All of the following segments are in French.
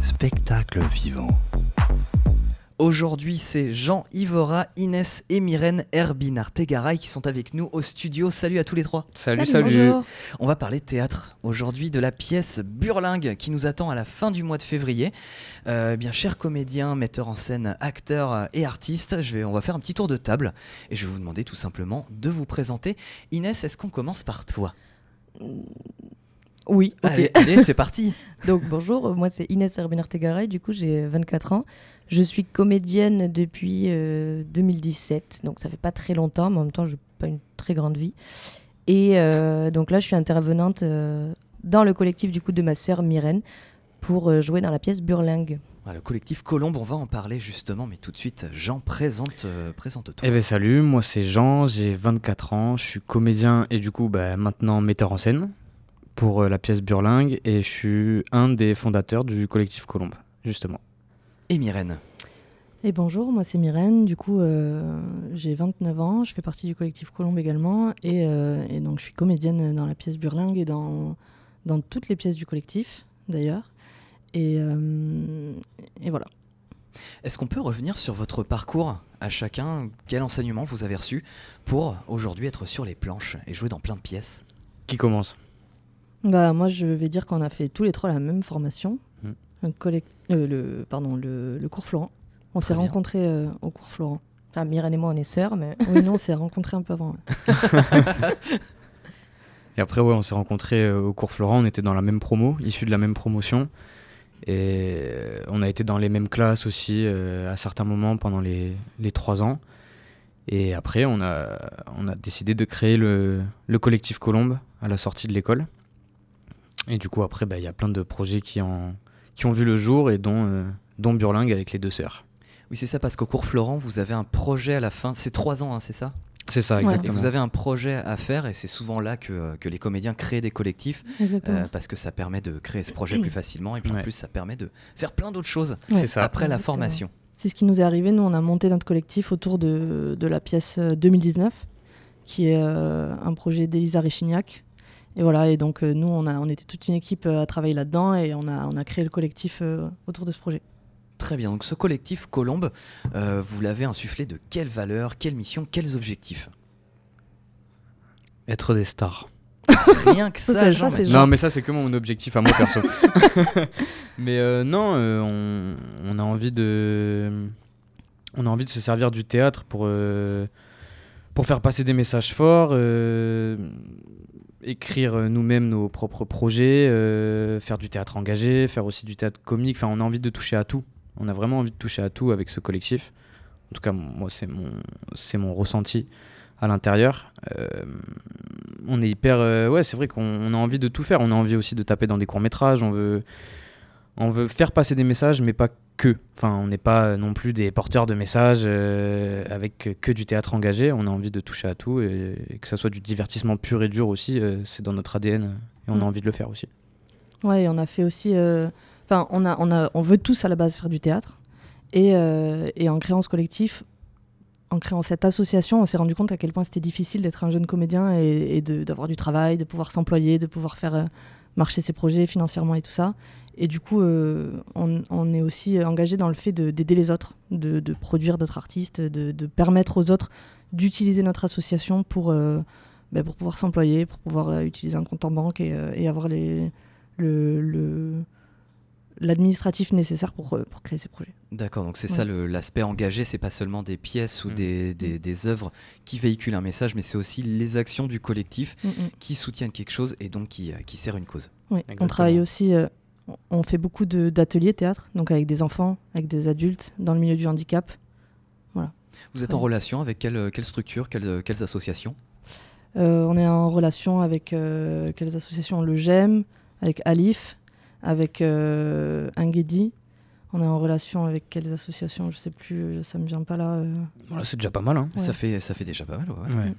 Spectacle vivant. Aujourd'hui, c'est Jean Ivora, Inès et Myrène Herbinar Tegaray qui sont avec nous au studio. Salut à tous les trois. Salut, salut. On va parler de théâtre aujourd'hui, de la pièce Burlingue qui nous attend à la fin du mois de février. Euh, bien, chers comédiens, metteurs en scène, acteurs et artistes, je vais, on va faire un petit tour de table et je vais vous demander tout simplement de vous présenter. Inès, est-ce qu'on commence par toi? Oui. Allez, allez, c'est parti. Donc bonjour, moi c'est Inès Herbiner Tegaray, du coup j'ai 24 ans. Je suis comédienne depuis euh, 2017, donc ça fait pas très longtemps, mais en même temps je n'ai pas une très grande vie. Et euh, donc là je suis intervenante euh, dans le collectif du coup de ma sœur Myrène pour euh, jouer dans la pièce Burlingue. Ah, Le collectif Colombe, on va en parler justement, mais tout de suite, Jean, présente, euh, présente-toi. Eh ben salut, moi c'est Jean, j'ai 24 ans, je suis comédien et du coup bah, maintenant metteur en scène pour euh, la pièce Burlingue et je suis un des fondateurs du collectif Colombe, justement. Et Myrène Et bonjour, moi c'est Myrène, du coup euh, j'ai 29 ans, je fais partie du collectif Colombe également et, euh, et donc je suis comédienne dans la pièce Burlingue et dans, dans toutes les pièces du collectif d'ailleurs. Et, euh, et voilà. Est-ce qu'on peut revenir sur votre parcours à chacun? Quel enseignement vous avez reçu pour aujourd'hui être sur les planches et jouer dans plein de pièces? Qui commence? Bah, moi je vais dire qu'on a fait tous les trois la même formation, Mm. un collec- euh, le, pardon, le, le cours Florent. On s'est rencontrés euh, au cours Florent. Enfin Myrène et moi on est sœurs, mais Oui, non, on s'est rencontrés un peu avant. ouais. Et après ouais, on s'est rencontrés euh, au cours Florent, on était dans la même promo, issus de la même promotion. Et euh, on a été dans les mêmes classes aussi euh, à certains moments pendant les, les trois ans. Et après, on a, on a décidé de créer le, le collectif Colombe à la sortie de l'école. Et du coup, après, bah, il y a plein de projets qui, en, qui ont vu le jour et dont, euh, dont Burlingue avec les deux sœurs. Oui, c'est ça, parce qu'au cours Florent, vous avez un projet à la fin. C'est trois ans, hein, c'est ça? C'est ça, Ouais. Et exactement. vous avez un projet à faire, et c'est souvent là que, euh, que les comédiens créent des collectifs, euh, parce que ça permet de créer ce projet plus facilement, et puis en Ouais. plus, ça permet de faire plein d'autres choses C'est ça. après la exactement. formation. C'est ce qui nous est arrivé. Nous, on a monté notre collectif autour de, de la pièce euh, 2019, qui est euh, un projet d'Elisa Réchignac. Et voilà, et donc euh, nous, on, a, on était toute une équipe euh, à travailler là-dedans et on a, on a créé le collectif euh, autour de ce projet. Très bien, donc ce collectif Colombe, euh, vous l'avez insufflé de quelles valeurs, quelles missions, quels objectifs? Être des stars. Rien que Ça, ça, mais-. Non, mais ça, c'est que mon objectif à moi perso. mais euh, non, euh, on, on a envie de. On a envie de se servir du théâtre pour, euh, pour faire passer des messages forts, euh, écrire euh, nous-mêmes nos propres projets, euh, faire du théâtre engagé, faire aussi du théâtre comique. Enfin, on a envie de toucher à tout. On a vraiment envie de toucher à tout avec ce collectif. En tout cas, moi, c'est mon, c'est mon ressenti à l'intérieur. Euh, on est hyper. ouais, c'est vrai qu'on on a envie de tout faire. On a envie aussi de taper dans des courts-métrages. On veut, on veut faire passer des messages, mais pas que. Enfin, on n'est pas non plus des porteurs de messages euh, avec que du théâtre engagé. On a envie de toucher à tout et, et que ça soit du divertissement pur et dur aussi. euh, c'est dans notre ADN et on a Mm. envie de le faire aussi. Ouais, et on a fait aussi. euh, Enfin, on, a, on, a, on veut tous à la base faire du théâtre. Et, et en créant ce collectif, en créant cette association, on s'est rendu compte à quel point c'était difficile d'être un jeune comédien et, et de- d'avoir du travail, de pouvoir s'employer, de pouvoir faire euh, marcher ses projets financièrement et tout ça. Et du coup, euh, on, on est aussi engagé dans le fait de- d'aider les autres, de, de produire d'autres artistes, de, de permettre aux autres d'utiliser notre association pour, euh, ben, pour pouvoir s'employer, pour pouvoir euh, utiliser un compte en banque et, euh, et avoir les, le, le- l'administratif nécessaire pour, euh, pour créer ces projets. D'accord, donc c'est Ouais. ça l'aspect engagé, c'est pas seulement des pièces ou Mm. des, des, des œuvres qui véhiculent un message, mais c'est aussi les actions du collectif Mm, mm. qui soutiennent quelque chose et donc qui, qui sert une cause. Oui, Exactement. on travaille aussi, euh, on- fait beaucoup de- d'ateliers théâtre, donc avec des enfants, avec des adultes, dans le milieu du handicap. Vous êtes en relation avec quelle, euh, quelle structure, quelles, quelles associations? Euh, on est en relation avec euh, quelles associations? Le GEM, avec Alif, avec euh, Ingedi. On est en relation avec quelles associations? Je sais plus, ça me vient pas là. euh. Voilà, c'est déjà pas mal. Hein. Ouais. ça, fait, ça fait déjà pas mal. ouais. Ouais.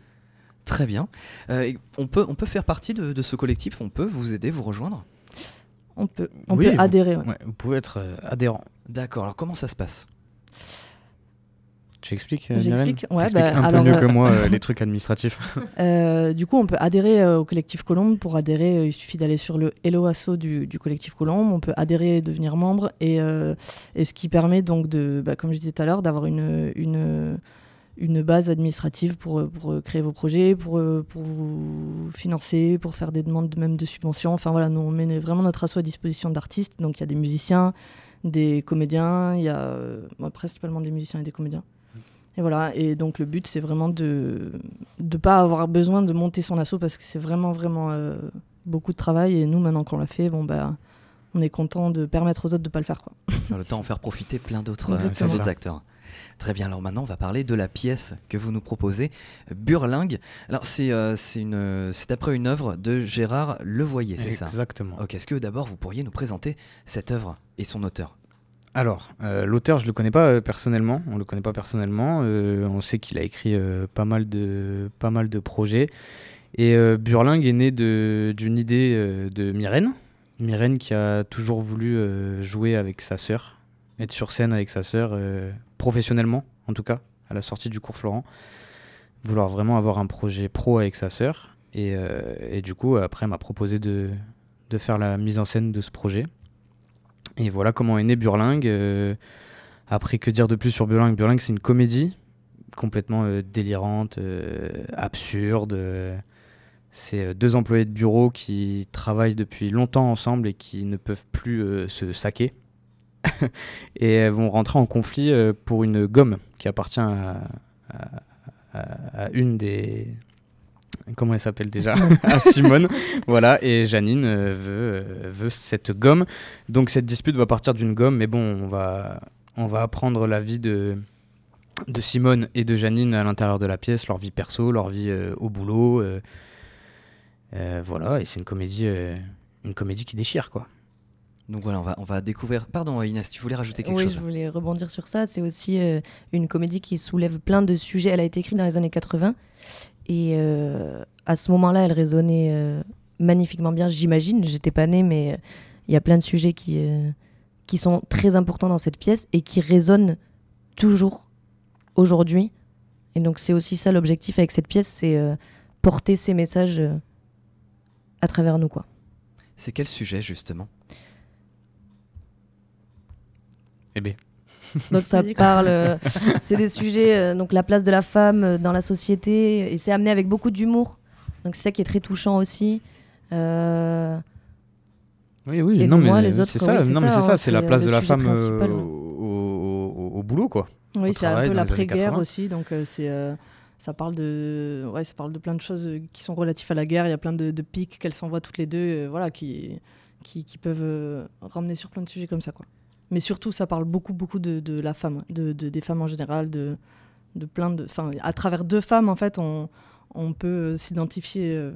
Très bien. Euh, on, peut, on peut faire partie de, de ce collectif, on peut vous aider, vous rejoindre? On peut, on Oui, peut vous- adhérer. ouais. Ouais, vous pouvez être euh, adhérent. D'accord, alors comment ça se passe? J'explique, euh, Myrène J'explique Ouais, bah, un alors, peu mieux euh, que moi euh, les trucs administratifs. Euh, du coup, on peut adhérer euh, au collectif Colombe. Pour adhérer, euh, il suffit d'aller sur le Hello Asso du, du collectif Colombe. On peut adhérer et devenir membre. Et, euh, et ce qui permet donc, de, bah, comme je disais tout à l'heure, d'avoir une, une, une base administrative pour, euh, pour euh, créer vos projets, pour, euh, pour vous financer, pour faire des demandes même de subventions. Enfin voilà, nous, on met vraiment notre asso à disposition d'artistes. Donc il y a des musiciens, des comédiens, il y a moi, principalement des musiciens et des comédiens. Et voilà, et donc le but c'est vraiment de ne pas avoir besoin de monter son assaut parce que c'est vraiment vraiment euh, beaucoup de travail et nous maintenant qu'on l'a fait, bon bah on est content de permettre aux autres de pas le faire quoi. Dans le temps, en faire profiter plein d'autres euh, Exactement. plein d'autres acteurs. Très bien, alors maintenant on va parler de la pièce que vous nous proposez, Burlingue. Alors c'est euh, après une œuvre de Gérard Levoyer, c'est ça? Exactement. Ok, est-ce que d'abord vous pourriez nous présenter cette œuvre et son auteur? Alors, euh, l'auteur, je le connais pas euh, personnellement. On le connaît pas personnellement. Euh, on sait qu'il a écrit pas mal de pas mal de projets. Et Burlingue est né d'une idée de Myrène. Myrène qui a toujours voulu jouer avec sa sœur, être sur scène avec sa sœur, professionnellement en tout cas, à la sortie du cours Florent. Vouloir vraiment avoir un projet pro avec sa sœur. Et, euh, du coup, après, m'a proposé de, faire la mise en scène de ce projet. Et voilà comment est né Burlingue. Euh, après, que dire de plus sur Burlingue? Burlingue, c'est une comédie complètement euh, délirante, euh, absurde. c'est deux employés de bureau qui travaillent depuis longtemps ensemble et qui ne peuvent plus se saquer. et elles vont rentrer en conflit euh, pour une gomme qui appartient à, à- à- à une des... Comment elle s'appelle déjà? À Simone. voilà, et Janine euh, veut, euh, veut cette gomme. Donc cette dispute va partir d'une gomme, mais bon, on va, on va apprendre la vie de, de Simone et de Janine à l'intérieur de la pièce, leur vie perso, leur vie euh, au boulot. euh, euh, voilà, et c'est une comédie, une comédie qui déchire, quoi. Donc voilà, on va, on va découvrir. Pardon Inès, tu voulais rajouter quelque oui, chose je voulais rebondir sur ça. C'est aussi euh, une comédie qui soulève plein de sujets. Elle a été écrite dans les années 80 et euh, à ce moment-là, elle résonnait euh, magnifiquement bien. J'imagine, j'étais pas née, mais il y a plein de sujets qui, qui sont très importants dans cette pièce et qui résonnent toujours aujourd'hui. Et donc, c'est aussi ça l'objectif avec cette pièce, c'est porter ces messages à travers nous, quoi. C'est quel sujet justement? Eh bien, Donc ça parle, euh, c'est des sujets, euh, donc la place de la femme euh, dans la société, et c'est amené avec beaucoup d'humour. Donc c'est ça qui est très touchant aussi. Euh, oui, oui, Et non, de mais moi, les autres, c'est ça, c'est non, mais ça, c'est ça, hein, c'est la place de la femme euh, au, boulot, quoi. Oui, Au c'est un peu l'après-guerre 80. aussi, donc euh, c'est euh, ça parle de ouais, ça parle de plein de choses qui sont relatifs à la guerre. Il y a plein de, de pics qu'elles s'envoient toutes les deux, euh, voilà, qui qui, qui peuvent euh, ramener sur plein de sujets comme ça, quoi. Mais surtout, ça parle beaucoup beaucoup de, de la femme, de, de- des femmes en général, de de plein de, enfin, à travers deux femmes, en fait, on on peut s'identifier euh,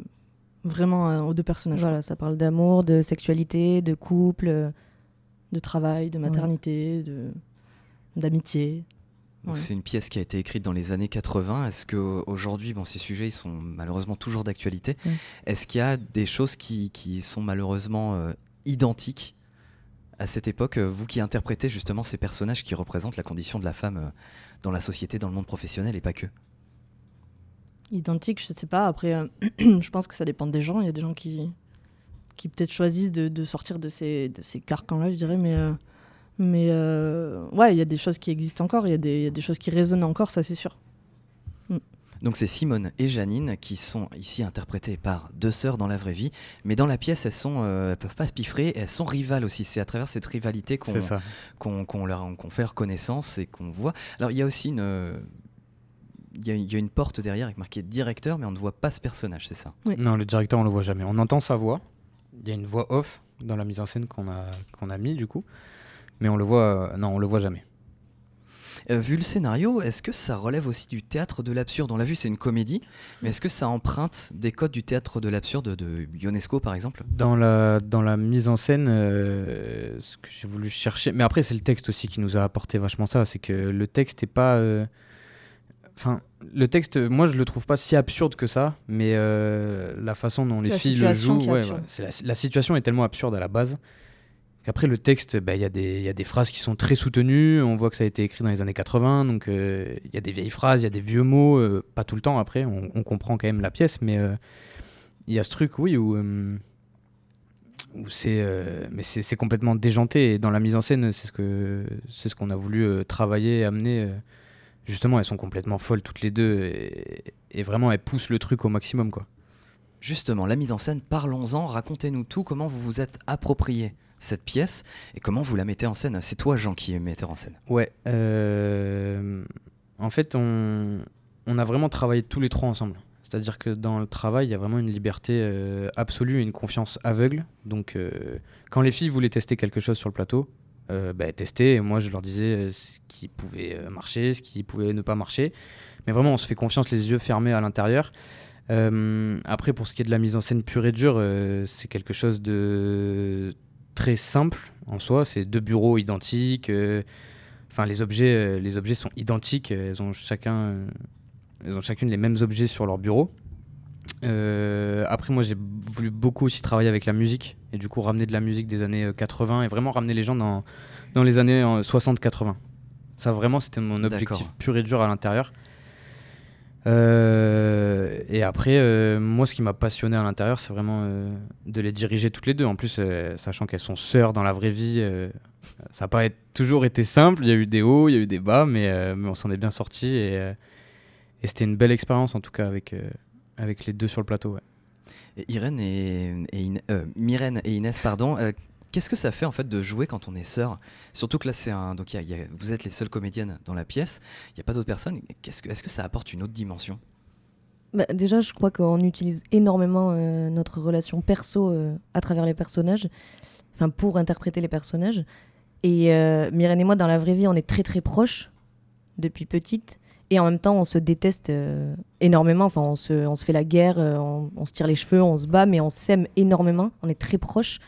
vraiment aux deux personnages, voilà, ça parle d'amour, de sexualité, de couple. de travail, de maternité, de d'amitié. Ouais. c'est une pièce qui a été écrite dans les années 80. Est-ce que aujourd'hui, bon, ces sujets ils sont malheureusement toujours d'actualité. Est-ce qu'il y a des choses qui, qui sont malheureusement euh, identiques à cette époque euh, Vous qui interprétez justement ces personnages qui représentent la condition de la femme euh, dans la société, dans le monde professionnel et pas que. identique, je sais pas. Après, euh, je pense que ça dépend des gens. Il y a des gens qui, qui peut-être choisissent de, sortir de ces, de ces carcans-là, je dirais. Mais, mais ouais, il y a des choses qui existent encore. Il y, y a des choses qui résonnent encore, ça c'est sûr. Donc c'est Simone et Janine qui sont ici interprétées par deux sœurs dans la vraie vie, mais dans la pièce elles sont, euh, elles peuvent pas se piffrer, et elles sont rivales aussi. C'est à travers cette rivalité qu'on leur qu'on fait leur connaissance et qu'on voit. Alors il y a aussi une euh, il y, a, il y a une porte derrière avec marqué directeur, mais on ne voit pas ce personnage, c'est ça? Oui. Non, le directeur, on le voit jamais. On entend sa voix. Il y a une voix off dans la mise en scène qu'on a, qu'on a mis, du coup. Mais on le voit, euh, non, on le voit jamais. Euh, vu le scénario, est-ce que ça relève aussi du théâtre de l'absurde? On l'a vu, c'est une comédie, mais est-ce que ça emprunte des codes du théâtre de l'absurde de Ionesco par exemple? Dans la, dans la mise en scène, euh, ce que j'ai voulu chercher, mais après c'est le texte aussi qui nous a apporté vachement ça, c'est que le texte est pas, euh, enfin le texte, moi je le trouve pas si absurde que ça, mais euh, la façon dont les filles le situation jouent, ouais, ouais, la situation est tellement absurde à la base Après, le texte, bah, il y, a des- phrases qui sont très soutenues. On voit que ça a été écrit dans les années 80. Donc, euh, il y a des vieilles phrases, il y a des vieux mots. euh, pas tout le temps, après, on, comprend quand même la pièce. Mais euh, il y a ce truc, oui, où, c'est complètement déjanté. Et dans la mise en scène, c'est ce qu'on a voulu travailler amener. justement, elles sont complètement folles toutes les deux. Et, et vraiment, elles poussent le truc au maximum, quoi. Justement, la mise en scène, parlons-en, racontez-nous tout, comment vous vous êtes approprié cette pièce et comment vous la mettez en scène? C'est toi, Jean, qui est metteur en scène. Ouais. euh, en fait, on, on a vraiment travaillé tous les trois ensemble. C'est-à-dire que dans le travail, il y a vraiment une liberté euh, absolue et une confiance aveugle. Donc, euh, quand les filles voulaient tester quelque chose sur le plateau, euh, bah, testaient. Et moi, je leur disais ce qui pouvait marcher, ce qui pouvait ne pas marcher. Mais vraiment, on se fait confiance les yeux fermés à l'intérieur. Après, pour ce qui est de la mise en scène pure et dure, c'est quelque chose de très simple en soi. C'est deux bureaux identiques. euh, Enfin, les objets, euh, les objets sont identiques. euh, Elles ont chacun, elles ont chacune les mêmes objets sur leur bureau. Euh, après, moi, j'ai voulu beaucoup aussi travailler avec la musique et du coup ramener de la musique des années euh, 80 et vraiment ramener les gens dans, dans les années euh, 60-80. Ça, vraiment, c'était mon objectif pur et dur à l'intérieur. Euh, et après, euh, moi, ce qui m'a passionné à l'intérieur, c'est vraiment euh, de les diriger toutes les deux. En plus, sachant qu'elles sont sœurs dans la vraie vie, ça n'a pas toujours été simple. Il y a eu des hauts, il y a eu des bas, mais, on s'en est bien sorti et, c'était une belle expérience en tout cas avec, avec les deux sur le plateau. Irène et, et Myrène et Inès, pardon. Qu'est-ce que ça fait en fait de jouer quand on est sœurs Surtout que là, c'est un. Donc, vous êtes les seules comédiennes dans la pièce. Il n'y a pas d'autres personnes. Qu'est-ce que, est-ce que ça apporte une autre dimension? Bah, déjà, je crois qu'on utilise énormément euh, notre relation perso euh, à travers les personnages, enfin pour interpréter les personnages. Et euh, Myrène et moi, dans la vraie vie, on est très très proches depuis petite. Et en même temps, on se déteste euh, énormément. Enfin, on se, on se fait la guerre, on se tire les cheveux, on se bat, mais on s'aime énormément. On est très proches.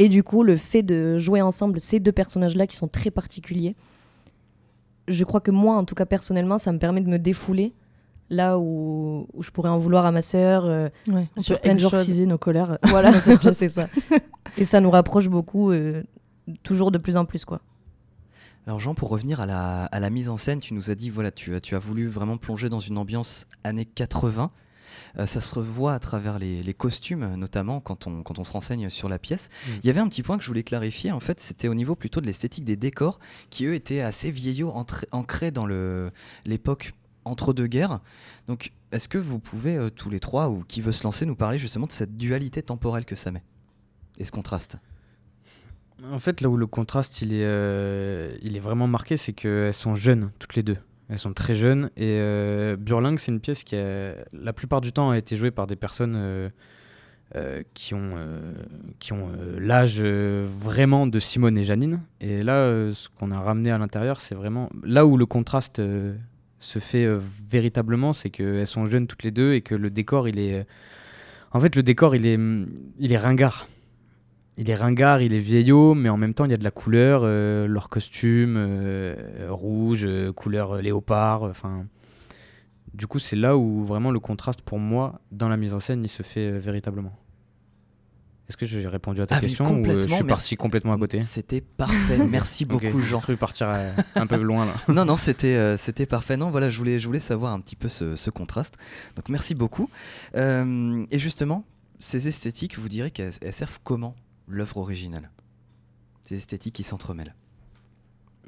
Et du coup, le fait de jouer ensemble ces deux personnages-là qui sont très particuliers, je crois que moi, en tout cas personnellement, ça me permet de me défouler là où, où je pourrais en vouloir à ma sœur. euh, Ouais, sur plein de choses. nos colères. voilà, c'est ça. Et ça nous rapproche beaucoup, euh, toujours de plus en plus, quoi. Alors Jean, pour revenir à la, à la mise en scène, tu nous as dit, voilà, tu, as- tu as voulu vraiment plonger dans une ambiance années 80. Euh, ça se revoit à travers les, les costumes, notamment quand on, quand on se renseigne sur la pièce. Mm. Il y avait un petit point que je voulais clarifier, en fait, c'était au niveau plutôt de l'esthétique des décors, qui eux étaient assez vieillots, ancrés dans l'époque entre-deux-guerres. Donc, est-ce que vous pouvez, euh, tous les trois, ou qui veut se lancer, nous parler justement de cette dualité temporelle que ça met Et ce contraste? En fait, là où le contraste il est, euh, il est vraiment marqué, c'est qu'elles sont jeunes, toutes les deux. Elles sont très jeunes. Et euh, Burling, c'est une pièce qui, a, la plupart du temps, a été jouée par des personnes euh, euh, qui ont, euh, qui ont l'âge vraiment de Simone et Janine. Et là, ce qu'on a ramené à l'intérieur, c'est vraiment. Là où le contraste se fait véritablement, c'est qu'elles sont jeunes toutes les deux et que le décor, il est. En fait, le décor, il est, il est ringard il est ringard, il est vieillot, mais en même temps il y a de la couleur, euh, leur costume euh, rouge, euh, couleur euh, léopard, enfin. du coup, c'est là où vraiment le contraste pour moi dans la mise en scène il se fait véritablement. Est-ce que j'ai répondu à ta Ah oui, question ou je suis parti complètement à côté? C'était parfait, merci beaucoup J'ai Jean. cru partir euh, un peu loin là. non, non, c'était euh, c'était parfait. Non, voilà, je voulais, je voulais savoir un petit peu ce, ce contraste. Donc, merci beaucoup. Euh, et justement, ces esthétiques, vous direz qu'elles elles servent comment? L'œuvre originale Ces esthétiques qui s'entremêlent.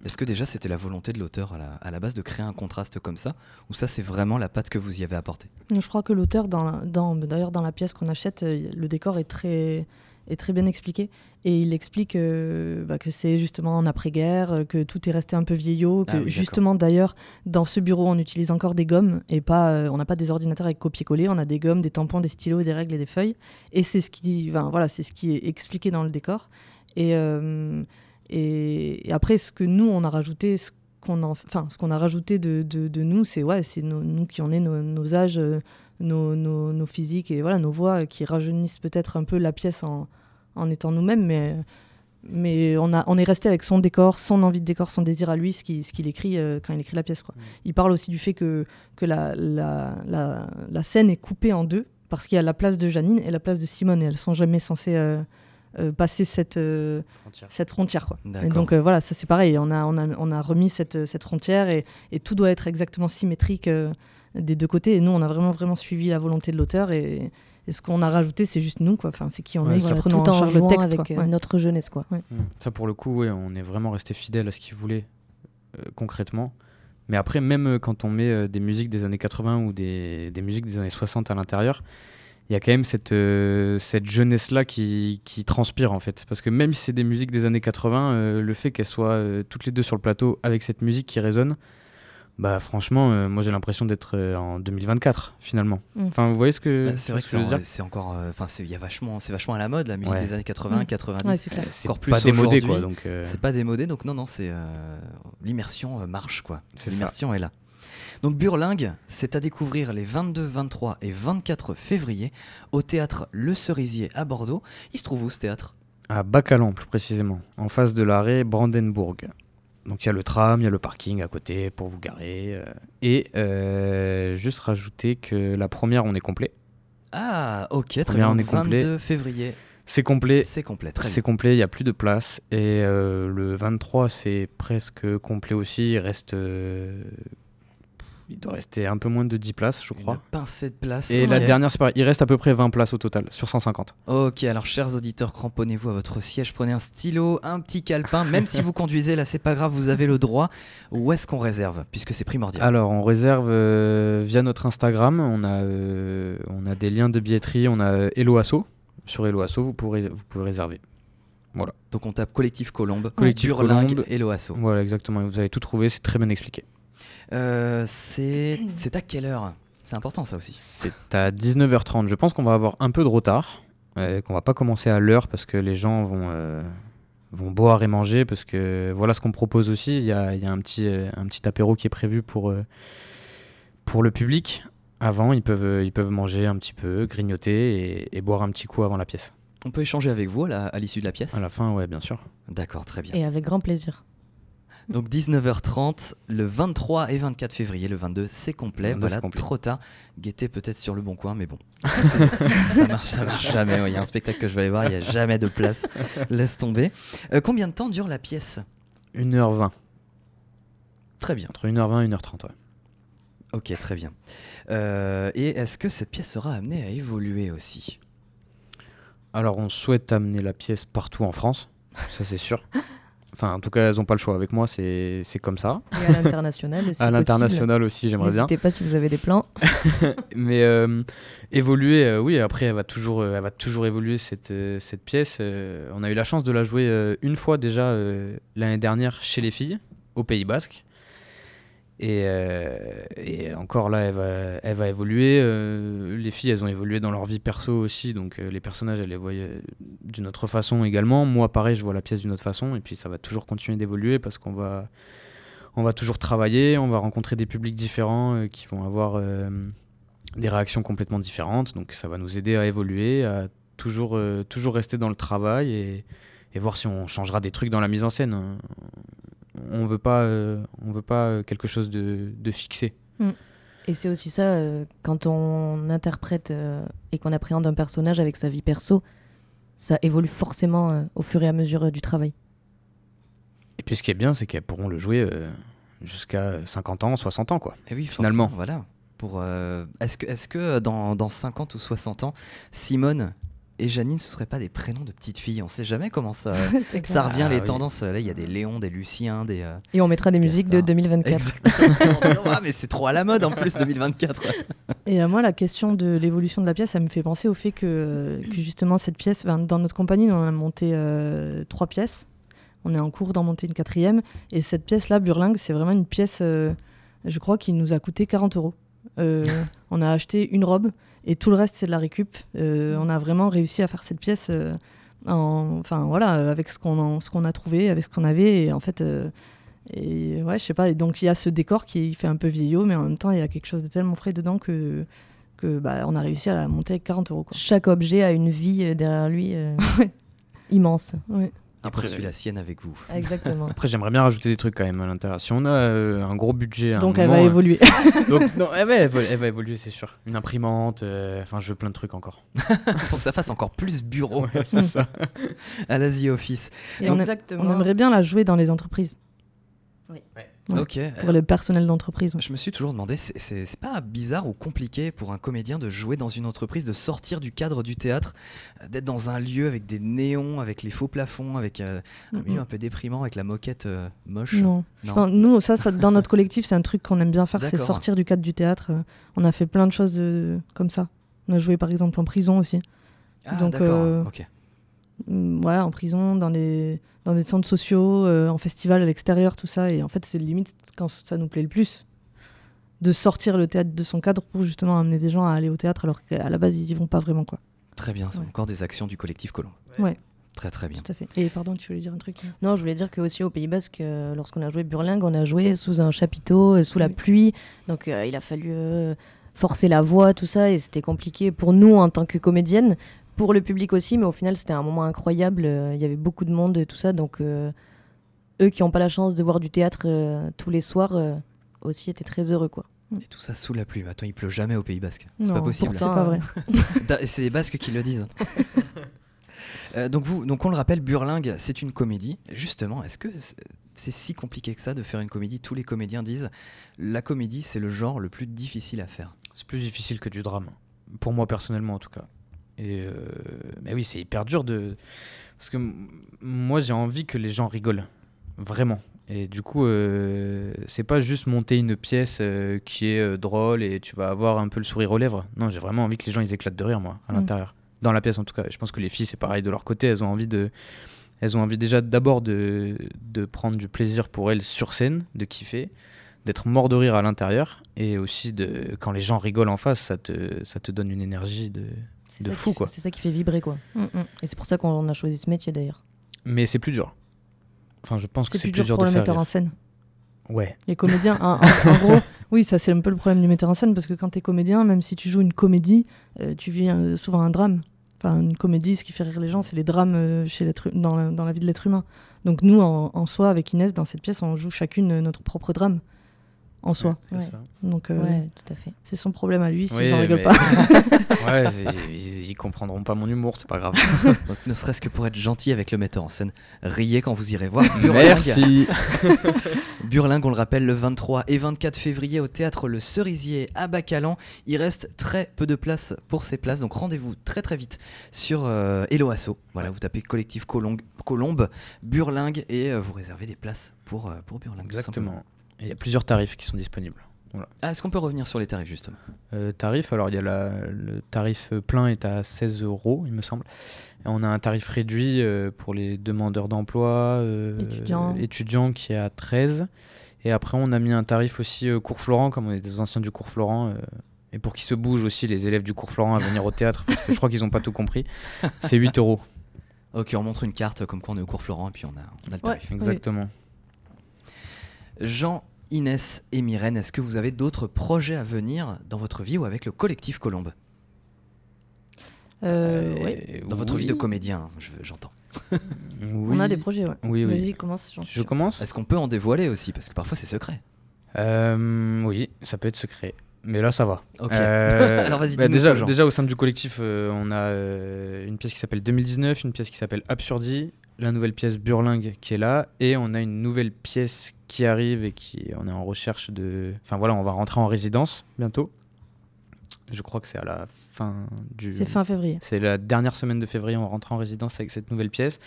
Est-ce que déjà c'était la volonté de l'auteur à la, à la base de créer un contraste comme ça Ou ça, c'est vraiment la patte que vous y avez apportée? Je crois que l'auteur, dans, la- dans, d'ailleurs dans la pièce qu'on achète, euh, le décor est très, est très bien expliqué. Et il explique euh, bah, que c'est justement en après-guerre, euh, que tout est resté un peu vieillot, que Ah oui, d'accord. justement d'ailleurs dans ce bureau on utilise encore des gommes et pas, euh, on n'a pas des ordinateurs avec copier-coller, on a des gommes, des tampons, des stylos, des règles et des feuilles. Et c'est ce qui, voilà, c'est ce qui est expliqué dans le décor. Et, euh, et, et après ce que nous on a rajouté, ce qu'on en- enfin ce qu'on a rajouté de, de, de nous, c'est ouais, c'est nous qui on est nos, nos âges. Nos, nos, nos physiques et voilà nos voix qui rajeunissent peut-être un peu la pièce en, en étant nous-mêmes, mais, mais on, a, on est resté avec son décor, son envie de décor, son désir à lui, ce qu'il ce qu'il écrit euh, quand il écrit la pièce. Quoi. Il parle aussi du fait que, que la, la, la, la scène est coupée en deux, parce qu'il y a la place de Janine et la place de Simone, et elles sont jamais censées euh, euh, passer cette, Frontière. cette frontière. Quoi. Et donc voilà, ça c'est pareil, on a, on a, on a remis cette, cette frontière et, et tout doit être exactement symétrique des deux côtés. Et nous, on a vraiment, vraiment suivi la volonté de l'auteur et, et ce qu'on a rajouté, c'est juste nous, quoi. Enfin, c'est qui on Ouais, est, Voilà, prenons tout en en charge le texte. avec quoi. euh, Ouais. notre jeunesse, quoi. Mm. Ça, pour le coup, ouais, on est vraiment resté fidèle à ce qu'il voulait euh, concrètement. Mais après, même euh, quand on met euh, des musiques des années 80 ou des, des musiques des années 60 à l'intérieur, il y a quand même cette, euh, cette jeunesse-là qui, qui transpire en fait. Parce que même si c'est des musiques des années 80, euh, le fait qu'elles soient euh, toutes les deux sur le plateau avec cette musique qui résonne, bah franchement, euh, moi j'ai l'impression d'être euh, en 2024 finalement. Mm. Enfin, vous voyez ce que, Bah, c'est vrai ce que je veux c'est dire c'est encore, euh, enfin c'est il y a vachement, c'est vachement à la mode la musique Ouais. des années 80, Mm. 90. Ouais, c'est encore plus pas démodé aujourd'hui. quoi. Donc, euh, C'est pas démodé, donc non, non, c'est euh, l'immersion euh, marche quoi. C'est ça. L'immersion est là. Donc Burlingue, c'est à découvrir les 22, 23 et 24 février au théâtre Le Cerisier à Bordeaux. Il se trouve où ce théâtre? À Bacalan, plus précisément, en face de l'arrêt Brandenburg. Donc il y a le tram, il y a le parking à côté pour vous garer. euh, et euh, juste rajouter que la première, on est complet. Ah, ok, très bien. on est complet. 22 février, C'est complet. c'est complet, très C'est complet, il n'y a plus de place. Et euh, le 23, c'est presque complet aussi. Il reste. Euh, il doit rester un peu moins de 10 places, je Une crois. pincée de place. Et la dernière, c'est pareil. Il reste à peu près 20 places au total, sur 150. Ok, alors chers auditeurs, cramponnez-vous à votre siège, prenez un stylo, un petit calepin, même si vous conduisez, là c'est pas grave, vous avez le droit. Où est-ce qu'on réserve Puisque c'est primordial. Alors, on réserve euh, via notre Instagram. On a, euh, on a des liens de billetterie. On a Eloasso. Sur Eloasso, vous, pourrez, vous pouvez réserver. Donc on tape Collectif Colombe, Collectif Burlingue Colombe. et Loasso. Voilà, exactement. Vous avez tout trouvé. C'est très bien expliqué. Euh, c'est à quelle heure? C'est important ça aussi. C'est à 19h30. Je pense qu'on va avoir un peu de retard. euh, qu'on va pas commencer à l'heure parce que les gens vont, euh, vont boire et manger. Parce que voilà ce qu'on propose aussi. Il y a, il y a un, petit, euh, un petit apéro qui est prévu pour, pour le public. Avant, ils peuvent, ils peuvent manger un petit peu, grignoter et, et boire un petit coup avant la pièce. On peut échanger avec vous à l'issue de la pièce? À la fin, ouais, bien sûr. D'accord, très bien. Et avec grand plaisir. Donc 19h30, le 23 et 24 février, le 22 c'est complet, 22, voilà, complet. trop tard. Guettez peut-être sur le bon coin, mais bon, ça marche, ça marche jamais. ouais. Il y a un spectacle que je vais aller voir, il n'y a jamais de place. Laisse tomber. Euh, combien de temps dure la pièce? 1h20. Très bien. Entre 1h20 et 1h30, ouais. Ok, très bien. Euh, et est-ce que cette pièce sera amenée à évoluer aussi? Alors, on souhaite amener la pièce partout en France, ça c'est sûr. Enfin, en tout cas, elles n'ont pas le choix. Avec moi, c'est comme ça. Et à l'international. si à l'international aussi, j'aimerais bien. N'hésitez pas si vous avez des plans. Mais euh, évoluer, euh, oui, après, elle va toujours, euh, elle va toujours évoluer cette, cette pièce. On a eu la chance de la jouer une fois déjà l'année dernière chez les filles, au Pays Basque. Et, euh, et encore là, elle va, elle va évoluer. Euh, les filles, elles ont évolué dans leur vie perso aussi. Donc euh, les personnages, elles les voyaient d'une autre façon également. Moi, pareil, je vois la pièce d'une autre façon. Et puis ça va toujours continuer d'évoluer parce qu'on va, on va toujours travailler. On va rencontrer des publics différents qui vont avoir des réactions complètement différentes. Donc ça va nous aider à évoluer, à toujours, toujours rester dans le travail et, et voir si on changera des trucs dans la mise en scène. On veut pas, euh, on veut pas euh, quelque chose de, de fixé. Et c'est aussi ça, euh, quand on interprète euh, et qu'on appréhende un personnage avec sa vie perso, ça évolue forcément euh, au fur et à mesure euh, du travail. Et puis ce qui est bien, c'est qu'elles pourront le jouer euh, jusqu'à 50 ans, 60 ans. quoi. Eh oui, Finalement. Voilà. Pour, euh, est-ce que, est-ce que dans, dans 50 ou 60 ans, Simone et Janine, ce seraient pas des prénoms de petites filles On sait jamais comment ça, ça revient, Ah les oui. tendances. Là, il y a des Léons, des Luciens, des. euh, Et on mettra des musiques de Gaspard. 2024. Exactement. ah, mais c'est trop à la mode en plus 2024. Et euh, moi, la question de l'évolution de la pièce, ça me fait penser au fait que, euh, que justement, cette pièce, ben, dans notre compagnie, on a monté euh, trois pièces. On est en cours d'en monter une quatrième. Et cette pièce-là, Burlingue, c'est vraiment une pièce, euh, je crois, qui nous a coûté 40 euros. Euh, on a acheté une robe et tout le reste, c'est de la récup. Euh, on a vraiment réussi à faire cette pièce. euh, en- enfin voilà, avec ce qu'on a trouvé, avec ce qu'on avait. Et en fait, euh, et ouais, je sais pas. Et donc il y a ce décor qui fait un peu vieillot, mais en même temps, il y a quelque chose de tellement frais dedans que que bah, on a réussi à la monter avec 40 euros. Quoi. Chaque objet a une vie derrière lui euh, immense. Ouais. Après, poursuit la sienne avec vous. Exactement. Après, j'aimerais bien rajouter des trucs quand même à l'intérieur. Si on a euh, un gros budget, à un Donc elle moment, va euh, évoluer. donc, non, elle va, elle va- elle va évoluer, c'est sûr. Une imprimante, euh, enfin, je veux plein de trucs encore. Pour que ça fasse encore plus bureau c'est ça. à la The Office. Et Exactement. on aimerait bien la jouer dans les entreprises, Ouais. Ok. pour les personnels d'entreprise. Je me suis toujours demandé, c'est- pas bizarre ou compliqué pour un comédien de jouer dans une entreprise, de sortir du cadre du théâtre, euh, d'être dans un lieu avec des néons, avec les faux plafonds, avec euh, un milieu un peu déprimant, avec la moquette euh, moche? Non. Nous, ça, ça, dans notre collectif, c'est un truc qu'on aime bien faire, c'est sortir du cadre du théâtre. On a fait plein de choses comme ça. On a joué par exemple en prison aussi. Ah, Donc, d'accord. ok. Mm, Ouais, en prison, dans des, dans des centres sociaux, euh, en festival à l'extérieur, tout ça. Et en fait, c'est limite quand ça nous plaît le plus de sortir le théâtre de son cadre pour justement amener des gens à aller au théâtre alors qu'à la base, ils y vont pas vraiment. quoi. Très bien, c'est ouais. encore des actions du collectif Colomb. Ouais. Très très bien. Tout à fait. Et pardon, tu voulais dire un truc Non, je voulais dire que aussi au Pays Basque, euh, lorsqu'on a joué Burlingue, on a joué sous un chapiteau, euh, sous la Oui. pluie. Donc euh, il a fallu euh, forcer la voix, tout ça, et c'était compliqué pour nous en tant que comédienne, pour le public aussi, mais au final c'était un moment incroyable. euh, Il y avait beaucoup de monde et tout ça, donc euh, eux qui n'ont pas la chance de voir du théâtre euh, tous les soirs euh, aussi étaient très heureux, quoi. Et tout ça sous la pluie. Attends, il pleut jamais au Pays Basque. C'est pas possible. C'est pas vrai. C'est les Basques qui le disent. Euh, donc vous, donc on le rappelle, Burlingue, c'est une comédie. Justement, est-ce que c'est c'est si compliqué que ça de faire une comédie? Tous les comédiens disent la comédie, c'est le genre le plus difficile à faire. C'est plus difficile que du drame. Pour moi, personnellement, en tout cas. Et euh, mais oui, c'est hyper dur de. Parce que moi, j'ai envie que les gens rigolent. Vraiment. Et du coup, euh, c'est pas juste monter une pièce euh, qui est drôle et tu vas avoir un peu le sourire aux lèvres. Non, j'ai vraiment envie que les gens ils éclatent de rire, moi, à Mm. l'intérieur. Dans la pièce, en tout cas. Je pense que les filles, c'est pareil de leur côté. Elles ont envie de. Elles ont envie déjà d'abord de, de prendre du plaisir pour elles sur scène, de kiffer, d'être mort de rire à l'intérieur, et aussi de quand les gens rigolent en face, ça te, ça te donne une énergie de. C'est De ça fou, quoi. C'est ça qui fait vibrer, quoi. Mm, mm. Et c'est pour ça qu'on a choisi ce métier d'ailleurs. Mais c'est plus dur. Enfin, je pense que C'est plus dur pour de le faire metteur rire. en scène. Ouais. Les comédiens, en, gros, oui, ça c'est un peu le problème du metteur en scène parce que quand tu es comédien, même si tu joues une comédie, euh, tu vis euh, souvent un drame. Enfin, une comédie, ce qui fait rire les gens, c'est les drames euh, chez dans, la, dans la vie de l'être humain. Donc nous, en, en soi, avec Inès, dans cette pièce, on joue chacune notre propre drame en soi. Ouais. Donc euh, Ouais, tout à fait. c'est son problème à lui si Oui, j'en rigole mais- pas. ils, ils comprendront pas mon humour, c'est pas grave. Donc ne serait-ce que pour être gentil avec le metteur en scène, riez quand vous irez voir Burlingue. Merci. Burlingue, on le rappelle, le 23 et 24 février au théâtre Le Cerisier à Bacalan. Il reste très peu de place pour ces places, donc rendez-vous très très vite sur euh, Hello Asso. Voilà, vous tapez collectif Colombe, Colombe Burlingue et euh, vous réservez des places pour, euh, pour Burlingue. tout simplement. Exactement. Il y a plusieurs tarifs qui sont disponibles. Ah, Est-ce qu'on peut revenir sur les tarifs justement? Euh, tarif, alors il y a la- le tarif plein est à 16 euros, il me semble. Et on a un tarif réduit euh, pour les demandeurs d'emploi, euh, Étudiants. étudiants qui est à 13. Et après, on a mis un tarif aussi euh, cours Florent, comme on est des anciens du cours Florent. euh, et pour qu'ils se bougent aussi, les élèves du cours Florent, à venir au théâtre, parce que je crois qu'ils n'ont pas tout compris, c'est 8 euros. Ok, on montre une carte comme quoi on est au cours Florent et puis on a, on a le Ouais. tarif. Exactement. Jean, Inès et Myrène, est-ce que vous avez d'autres projets à venir dans votre vie ou avec le collectif Colombe Euh, Euh, ouais. Dans votre vie oui. de comédien, je- j'entends. On a des projets, ouais. Oui, oui. Vas-y, commence. Je commence Est-ce qu'on peut en dévoiler aussi? Parce que parfois c'est secret. Euh, Oui, ça peut être secret. Mais là, ça va. Euh, Alors vas-y, bah, déjà, déjà, au sein du collectif, euh, on a euh, une pièce qui s'appelle 2019, une pièce qui s'appelle Absurdie, la nouvelle pièce Burlingue qui est là, et on a une nouvelle pièce qui arrive et qui on est en recherche de. Enfin voilà, on va rentrer en résidence bientôt. Je crois que c'est à la fin du. C'est fin février. C'est la dernière semaine de février, on rentre en résidence avec cette nouvelle pièce.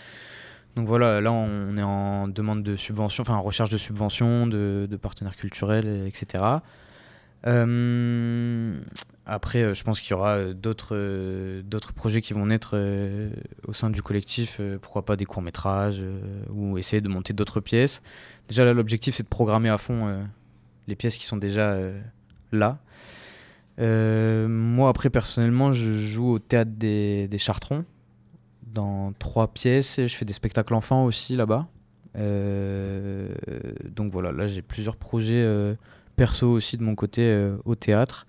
Donc voilà, là on est en demande de subvention, enfin en recherche de subventions, de, de partenaires culturels, etc. Euh, après, euh, je pense qu'il y aura euh, d'autres euh, d'autres projets qui vont naître au sein du collectif. pourquoi pas des courts-métrages ou essayer de monter d'autres pièces. Déjà là, l'objectif c'est de programmer à fond les pièces qui sont déjà là. Moi, après, personnellement, je joue au théâtre des, des Chartrons dans trois pièces. Je fais des spectacles enfants aussi là-bas. Donc voilà, là j'ai plusieurs projets perso aussi de mon côté au théâtre.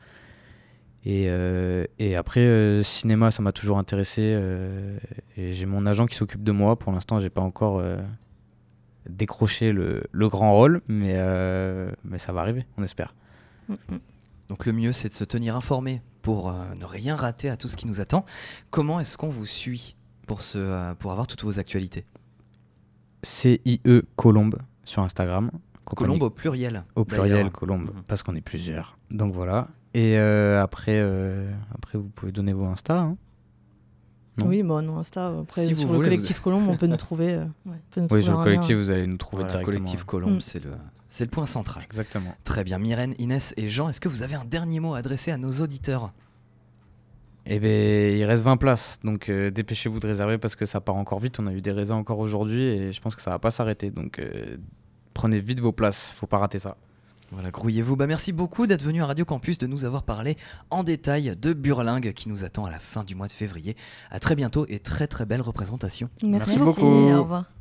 Et, euh, et après, euh, cinéma, ça m'a toujours intéressé. euh, et j'ai mon agent qui s'occupe de moi. Pour l'instant, j'ai pas encore décroché le, le grand rôle, mais, mais ça va arriver, on espère. Mm, mm. Donc le mieux, c'est de se tenir informé pour ne rien rater à tout ce qui nous attend. Comment est-ce qu'on vous suit pour, ce, pour avoir toutes vos actualités? CIE Colombe sur Instagram. Colombe au pluriel. Au pluriel. Colombe, Mhm. parce qu'on est plusieurs. Donc voilà. Et euh, après, euh, après, vous pouvez donner vos Insta. hein. Non? Oui, bon, non, Insta. Après, Si vous sur voulez, le collectif Colombe, on peut nous trouver. euh, on peut nous Oui, trouver sur le collectif, lien. vous allez nous trouver Voilà, directement. collectif Colombe, Mm. c'est le, c'est le point central. Exactement. Très bien. Myrène, Inès et Jean, est-ce que vous avez un dernier mot à adresser à nos auditeurs? Eh bien, il reste 20 places, donc euh, dépêchez-vous de réserver parce que ça part encore vite. On a eu des raisins encore aujourd'hui et je pense que ça va pas s'arrêter. Donc euh, prenez vite vos places, faut pas rater ça. Voilà, grouillez-vous. Bah, merci beaucoup d'être venu à Radio Campus, de nous avoir parlé en détail de Burlingue qui nous attend à la fin du mois de février. À très bientôt et très très belle représentation. Merci beaucoup. Au revoir.